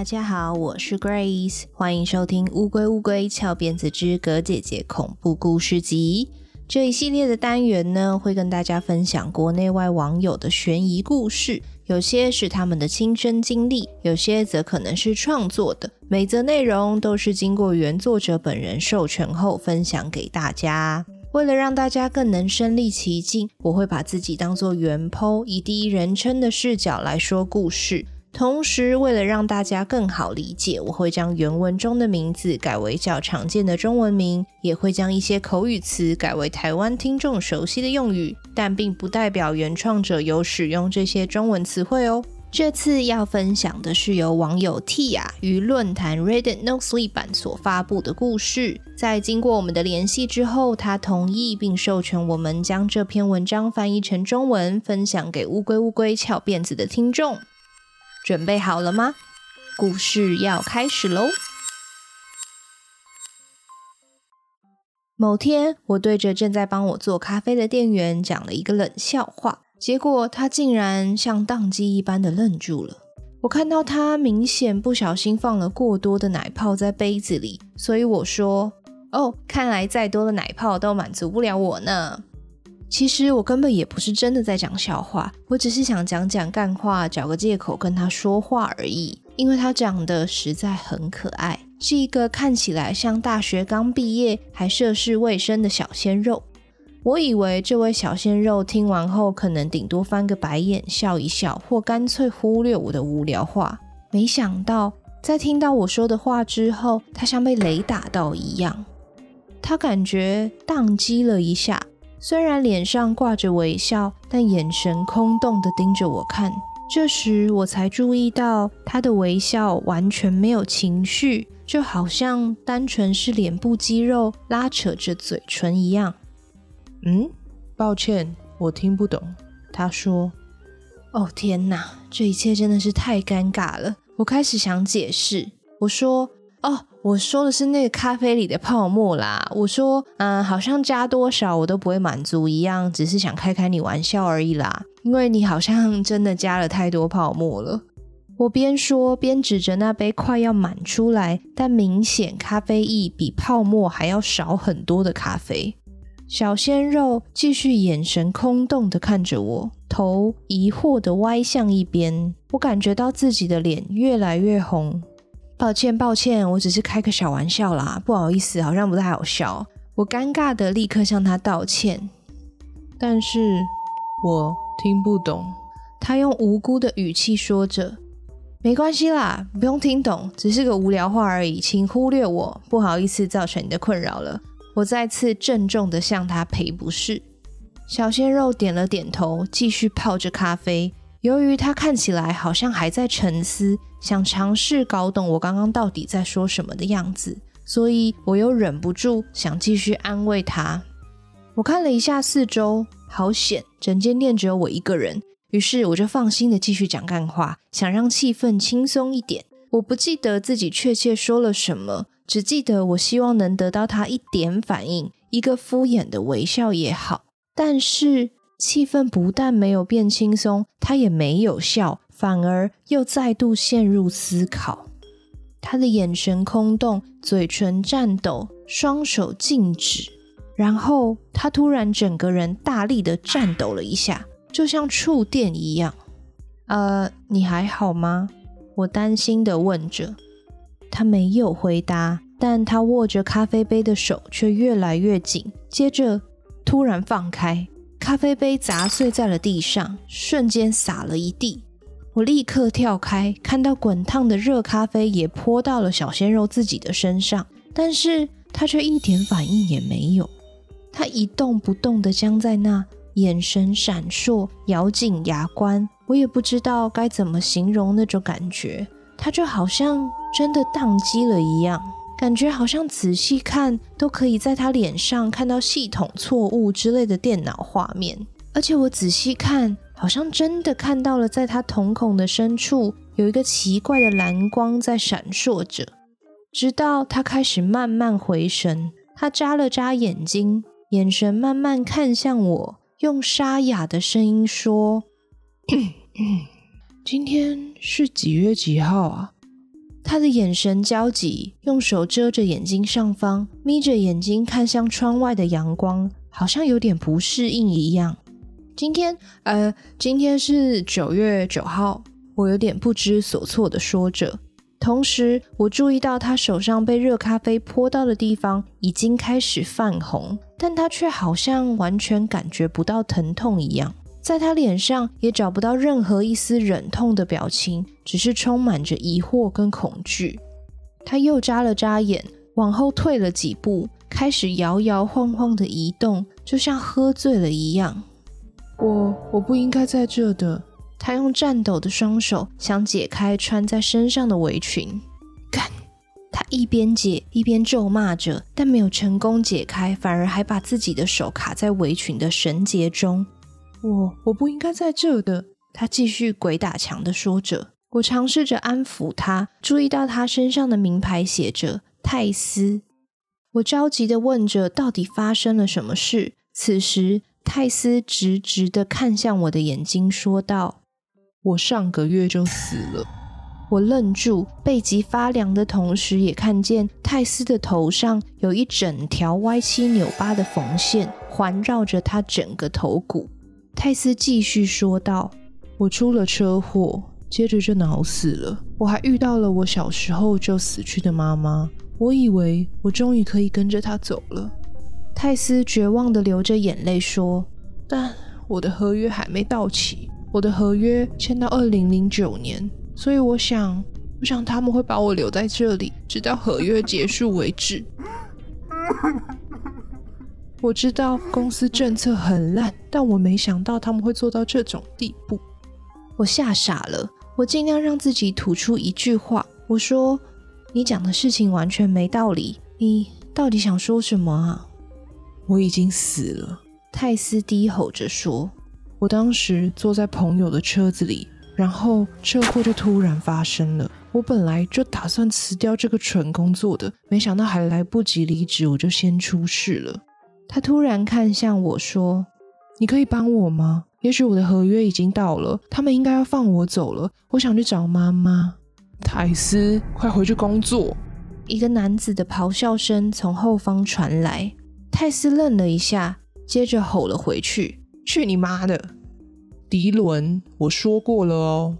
大家好，我是 Grace，欢迎收听《乌龟乌龟翘辫子之葛姐姐恐怖故事集》这一系列的单元呢，会跟大家分享国内外网友的悬疑故事，有些是他们的亲身经历，有些则可能是创作的，每则内容都是经过原作者本人授权后分享给大家。为了让大家更能身历其境，我会把自己当作原 PO，以第一人称的视角来说故事。同时，为了让大家更好理解，我会将原文中的名字改为较常见的中文名，也会将一些口语词改为台湾听众熟悉的用语，但并不代表原创者有使用这些中文词汇哦。这次要分享的是由网友 Tia 于论坛 Reddit No Sleep 版所发布的故事。在经过我们的联系之后，他同意并授权我们将这篇文章翻译成中文，分享给乌龟乌龟翘辫子的听众。准备好了吗？故事要开始喽！某天，我对着正在帮我做咖啡的店员讲了一个冷笑话。结果他竟然像宕机一般的愣住了。我看到他明显不小心放了过多的奶泡在杯子里，所以我说：“哦，看来再多的奶泡都满足不了我呢。”其实我根本也不是真的在讲笑话，我只是想讲讲干话，找个借口跟他说话而已。因为他长得实在很可爱，是一个看起来像大学刚毕业还涉世未深的小鲜肉。我以为这位小鲜肉听完后，可能顶多翻个白眼，笑一笑，或干脆忽略我的无聊话。没想到，在听到我说的话之后，他像被雷打到一样，他感觉宕机了一下。虽然脸上挂着微笑，但眼神空洞的盯着我看。这时，我才注意到他的微笑完全没有情绪，就好像单纯是脸部肌肉拉扯着嘴唇一样。嗯，抱歉，我听不懂。他说：“哦，天哪，这一切真的是太尴尬了。”我开始想解释，我说：“哦，我说的是那个咖啡里的泡沫啦。”我说：“嗯，好像加多少我都不会满足一样，只是想开开你玩笑而已啦。因为你好像真的加了太多泡沫了。”我边说边指着那杯快要满出来，但明显咖啡液比泡沫还要少很多的咖啡。小鲜肉继续眼神空洞的看着我，头疑惑的歪向一边。我感觉到自己的脸越来越红。抱歉，抱歉，我只是开个小玩笑啦，不好意思，好像不太好笑。我尴尬的立刻向他道歉。但是我听不懂。他用无辜的语气说着：“没关系啦，不用听懂，只是个无聊话而已，请忽略我。不好意思，造成你的困扰了。”我再次郑重地向他赔不是。小鲜肉点了点头，继续泡着咖啡。由于他看起来好像还在沉思，想尝试搞懂我刚刚到底在说什么的样子，所以我又忍不住想继续安慰他。我看了一下四周，好险，整间店只有我一个人。于是我就放心的继续讲干话，想让气氛轻松一点。我不记得自己确切说了什么。只记得我希望能得到他一点反应，一个敷衍的微笑也好。但是气氛不但没有变轻松，他也没有笑，反而又再度陷入思考。他的眼神空洞，嘴唇颤抖，双手静止，然后他突然整个人大力的颤抖了一下，就像触电一样。呃，你还好吗？我担心的问着。他没有回答，但他握着咖啡杯的手却越来越紧。接着，突然放开，咖啡杯砸碎在了地上，瞬间洒了一地。我立刻跳开，看到滚烫的热咖啡也泼到了小鲜肉自己的身上，但是他却一点反应也没有。他一动不动地僵在那，眼神闪烁，咬紧牙关。我也不知道该怎么形容那种感觉。他就好像真的宕机了一样，感觉好像仔细看都可以在他脸上看到系统错误之类的电脑画面，而且我仔细看，好像真的看到了在他瞳孔的深处有一个奇怪的蓝光在闪烁着，直到他开始慢慢回神，他眨了眨眼睛，眼神慢慢看向我，用沙哑的声音说。今天是几月几号啊？他的眼神焦急，用手遮着眼睛上方，眯着眼睛看向窗外的阳光，好像有点不适应一样。今天，呃，今天是九月九号，我有点不知所措的说着。同时，我注意到他手上被热咖啡泼到的地方已经开始泛红，但他却好像完全感觉不到疼痛一样。在他脸上也找不到任何一丝忍痛的表情，只是充满着疑惑跟恐惧。他又眨了眨眼，往后退了几步，开始摇摇晃晃的移动，就像喝醉了一样。我我不应该在这的。他用颤抖的双手想解开穿在身上的围裙，干！他一边解一边咒骂着，但没有成功解开，反而还把自己的手卡在围裙的绳结中。我我不应该在这的。他继续鬼打墙的说着。我尝试着安抚他，注意到他身上的名牌写着泰斯。我着急的问着，到底发生了什么事？此时，泰斯直直的看向我的眼睛，说道。我上个月就死了。我愣住，背脊发凉的同时，也看见泰斯的头上有一整条歪七扭八的缝线环绕着他整个头骨。泰斯继续说道：“我出了车祸，接着就脑死了。我还遇到了我小时候就死去的妈妈。我以为我终于可以跟着她走了。”泰斯绝望地流着眼泪说：“但我的合约还没到期。”我的合约签到二零零九年，所以我想，我想他们会把我留在这里，直到合约结束为止。我知道公司政策很烂，但我没想到他们会做到这种地步。我吓傻了，我尽量让自己吐出一句话：“我说，你讲的事情完全没道理，你到底想说什么啊？”我已经死了，泰斯低吼着说。我当时坐在朋友的车子里，然后车祸就突然发生了。我本来就打算辞掉这个蠢工作的，没想到还来不及离职，我就先出事了。他突然看向我说：“你可以帮我吗？也许我的合约已经到了，他们应该要放我走了。我想去找妈妈。”泰斯，快回去工作！一个男子的咆哮声从后方传来。泰斯愣了一下，接着吼了回去。去你妈的，迪伦！我说过了哦。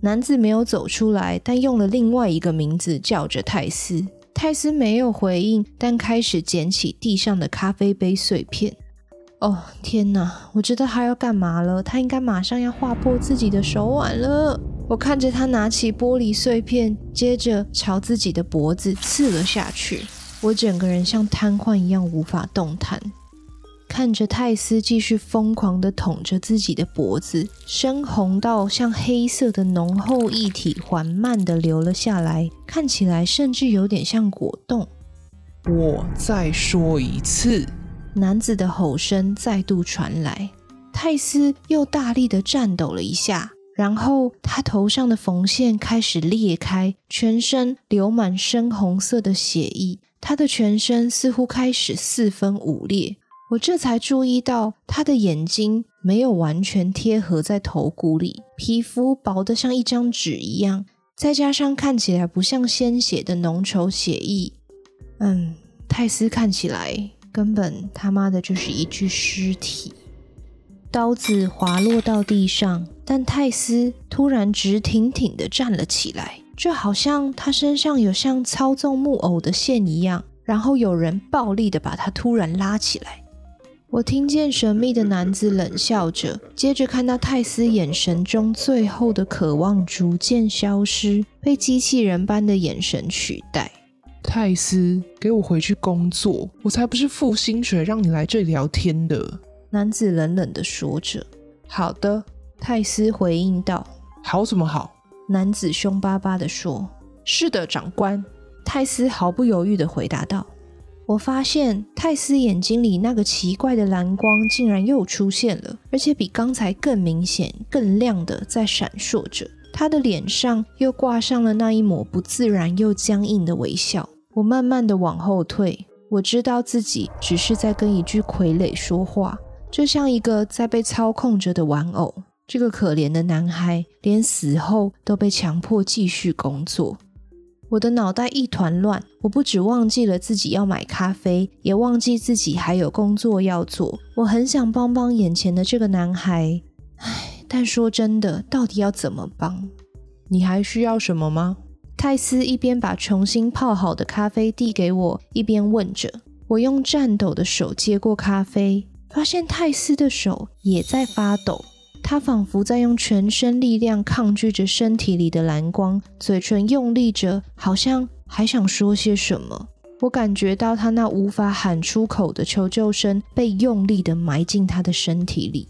男子没有走出来，但用了另外一个名字叫着泰斯。泰斯没有回应，但开始捡起地上的咖啡杯碎片。哦，天哪！我知道他要干嘛了。他应该马上要划破自己的手腕了。我看着他拿起玻璃碎片，接着朝自己的脖子刺了下去。我整个人像瘫痪一样无法动弹。看着泰斯继续疯狂地捅着自己的脖子，深红到像黑色的浓厚液体缓慢地流了下来，看起来甚至有点像果冻。我再说一次，男子的吼声再度传来。泰斯又大力地颤抖了一下，然后他头上的缝线开始裂开，全身流满深红色的血液，他的全身似乎开始四分五裂。我这才注意到，他的眼睛没有完全贴合在头骨里，皮肤薄得像一张纸一样，再加上看起来不像鲜血的浓稠血液，嗯，泰斯看起来根本他妈的就是一具尸体。刀子滑落到地上，但泰斯突然直挺挺地站了起来，就好像他身上有像操纵木偶的线一样，然后有人暴力地把他突然拉起来。我听见神秘的男子冷笑着，接着看到泰斯眼神中最后的渴望逐渐消失，被机器人般的眼神取代。泰斯，给我回去工作！我才不是付薪水让你来这里聊天的。男子冷冷的说着。好的，泰斯回应道。好什么好？男子凶巴巴的说。是的，长官。泰斯毫不犹豫的回答道。我发现泰斯眼睛里那个奇怪的蓝光竟然又出现了，而且比刚才更明显、更亮的在闪烁着。他的脸上又挂上了那一抹不自然又僵硬的微笑。我慢慢的往后退，我知道自己只是在跟一具傀儡说话，就像一个在被操控着的玩偶。这个可怜的男孩连死后都被强迫继续工作。我的脑袋一团乱，我不止忘记了自己要买咖啡，也忘记自己还有工作要做。我很想帮帮眼前的这个男孩，唉，但说真的，到底要怎么帮？你还需要什么吗？泰斯一边把重新泡好的咖啡递给我，一边问着。我用颤抖的手接过咖啡，发现泰斯的手也在发抖。他仿佛在用全身力量抗拒着身体里的蓝光，嘴唇用力着，好像还想说些什么。我感觉到他那无法喊出口的求救声被用力地埋进他的身体里。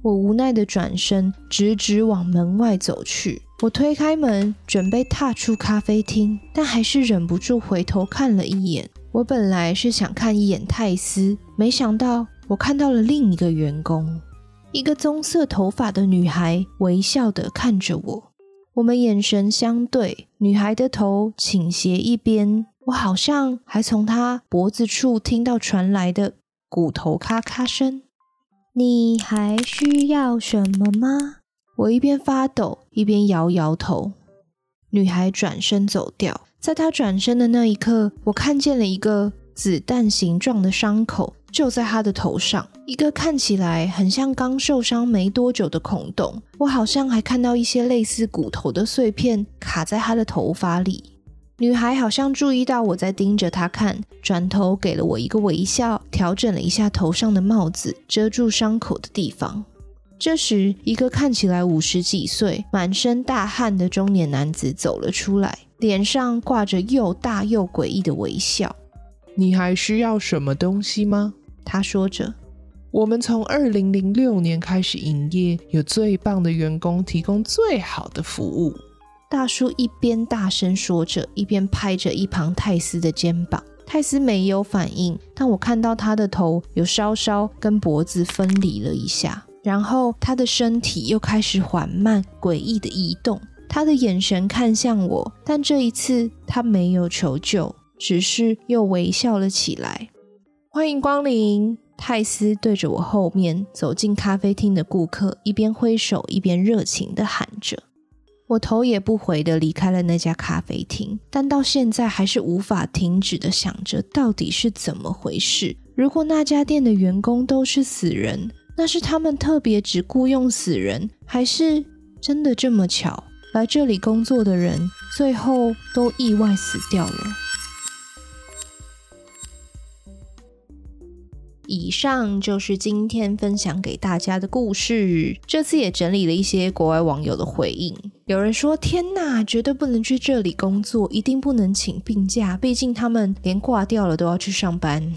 我无奈地转身，直直往门外走去。我推开门，准备踏出咖啡厅，但还是忍不住回头看了一眼。我本来是想看一眼泰斯，没想到我看到了另一个员工。一个棕色头发的女孩微笑的看着我，我们眼神相对，女孩的头倾斜一边，我好像还从她脖子处听到传来的骨头咔咔声。你还需要什么吗？我一边发抖一边摇摇头。女孩转身走掉，在她转身的那一刻，我看见了一个子弹形状的伤口。就在她的头上，一个看起来很像刚受伤没多久的孔洞。我好像还看到一些类似骨头的碎片卡在他的头发里。女孩好像注意到我在盯着她看，转头给了我一个微笑，调整了一下头上的帽子，遮住伤口的地方。这时，一个看起来五十几岁、满身大汗的中年男子走了出来，脸上挂着又大又诡异的微笑。你还需要什么东西吗？他说着：“我们从二零零六年开始营业，有最棒的员工，提供最好的服务。”大叔一边大声说着，一边拍着一旁泰斯的肩膀。泰斯没有反应，但我看到他的头有稍稍跟脖子分离了一下，然后他的身体又开始缓慢、诡异的移动。他的眼神看向我，但这一次他没有求救，只是又微笑了起来。欢迎光临！泰斯对着我后面走进咖啡厅的顾客，一边挥手一边热情地喊着。我头也不回地离开了那家咖啡厅，但到现在还是无法停止地想着到底是怎么回事。如果那家店的员工都是死人，那是他们特别只雇佣死人，还是真的这么巧，来这里工作的人最后都意外死掉了？以上就是今天分享给大家的故事。这次也整理了一些国外网友的回应。有人说：“天哪，绝对不能去这里工作，一定不能请病假，毕竟他们连挂掉了都要去上班。”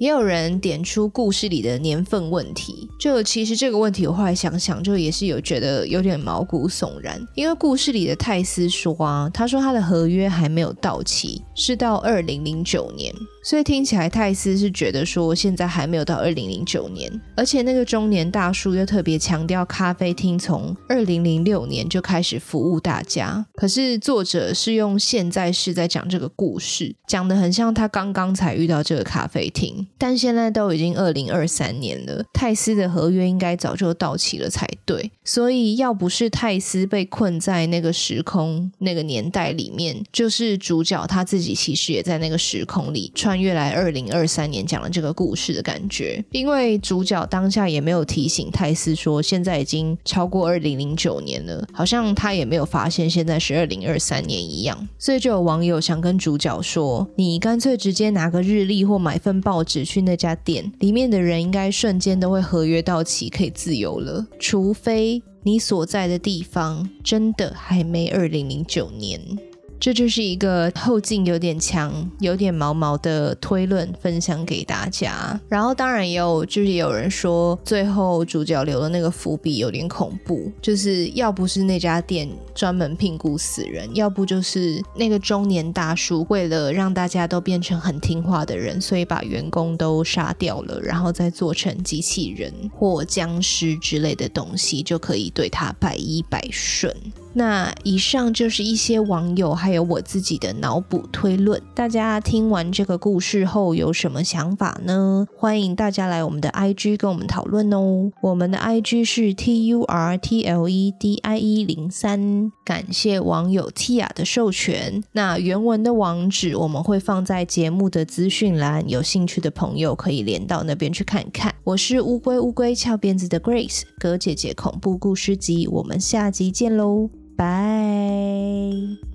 也有人点出故事里的年份问题，就其实这个问题我后来想想，就也是有觉得有点毛骨悚然。因为故事里的泰斯说啊，他说他的合约还没有到期，是到二零零九年，所以听起来泰斯是觉得说现在还没有到二零零九年，而且那个中年大叔又特别强调咖啡厅从二零零六年就开始服务大家，可是作者是用现在式在讲这个故事，讲得很像他刚刚才遇到这个咖啡厅。但现在都已经二零二三年了，泰斯的合约应该早就到期了才对。所以要不是泰斯被困在那个时空、那个年代里面，就是主角他自己其实也在那个时空里穿越来二零二三年讲了这个故事的感觉。因为主角当下也没有提醒泰斯说现在已经超过二零零九年了，好像他也没有发现现在是二零二三年一样。所以就有网友想跟主角说：“你干脆直接拿个日历或买份报纸。”去那家店里面的人，应该瞬间都会合约到期，可以自由了。除非你所在的地方真的还没二零零九年。这就是一个后劲有点强、有点毛毛的推论，分享给大家。然后当然也有，就是有人说，最后主角留的那个伏笔有点恐怖，就是要不是那家店专门聘雇死人，要不就是那个中年大叔为了让大家都变成很听话的人，所以把员工都杀掉了，然后再做成机器人或僵尸之类的东西，就可以对他百依百顺。那以上就是一些网友还有我自己的脑补推论。大家听完这个故事后有什么想法呢？欢迎大家来我们的 IG 跟我们讨论哦。我们的 IG 是 T U R T L E D I E 零三。感谢网友 Tia 的授权。那原文的网址我们会放在节目的资讯栏，有兴趣的朋友可以连到那边去看看。我是乌龟乌龟翘辫子的 Grace，葛姐姐恐怖故事集，我们下集见喽。拜。